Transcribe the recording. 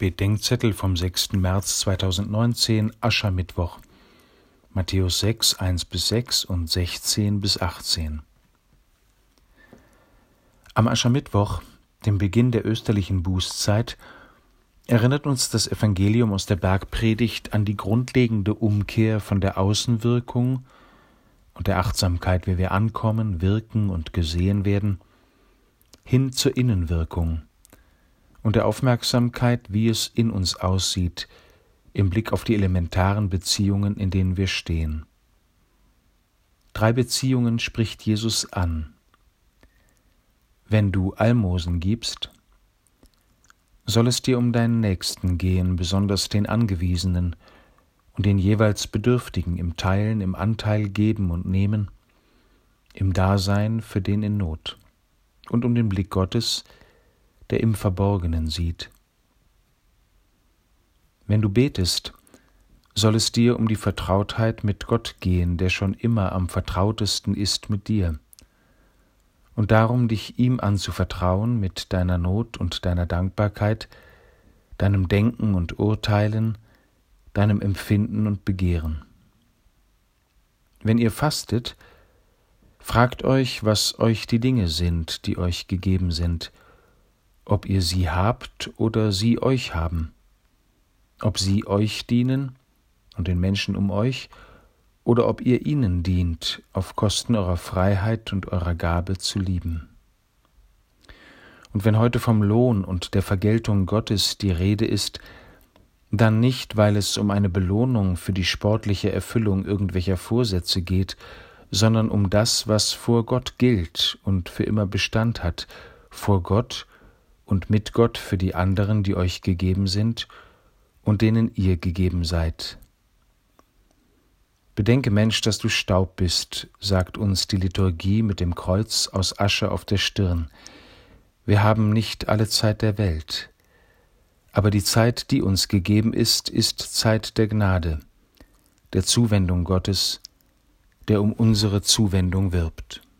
Bedenkzettel vom 6. März 2019, Aschermittwoch, Matthäus 6, 1 bis 6 und 16 bis 18. Am Aschermittwoch, dem Beginn der österlichen Bußzeit, erinnert uns das Evangelium aus der Bergpredigt an die grundlegende Umkehr von der Außenwirkung und der Achtsamkeit, wie wir ankommen, wirken und gesehen werden, hin zur Innenwirkung und der Aufmerksamkeit, wie es in uns aussieht, im Blick auf die elementaren Beziehungen, in denen wir stehen. Drei Beziehungen spricht Jesus an. Wenn du Almosen gibst, soll es dir um deinen Nächsten gehen, besonders den Angewiesenen und den jeweils Bedürftigen im Teilen, im Anteil geben und nehmen, im Dasein für den in Not und um den Blick Gottes, der im Verborgenen sieht. Wenn du betest, soll es dir um die Vertrautheit mit Gott gehen, der schon immer am vertrautesten ist mit dir, und darum dich ihm anzuvertrauen mit deiner Not und deiner Dankbarkeit, deinem Denken und Urteilen, deinem Empfinden und Begehren. Wenn ihr fastet, fragt euch, was euch die Dinge sind, die euch gegeben sind, ob ihr sie habt oder sie euch haben, ob sie euch dienen und den Menschen um euch, oder ob ihr ihnen dient, auf Kosten eurer Freiheit und eurer Gabe zu lieben. Und wenn heute vom Lohn und der Vergeltung Gottes die Rede ist, dann nicht, weil es um eine Belohnung für die sportliche Erfüllung irgendwelcher Vorsätze geht, sondern um das, was vor Gott gilt und für immer Bestand hat, vor Gott und mit Gott für die anderen, die euch gegeben sind und denen ihr gegeben seid. Bedenke, Mensch, dass du Staub bist, sagt uns die Liturgie mit dem Kreuz aus Asche auf der Stirn. Wir haben nicht alle Zeit der Welt, aber die Zeit, die uns gegeben ist, ist Zeit der Gnade, der Zuwendung Gottes, der um unsere Zuwendung wirbt.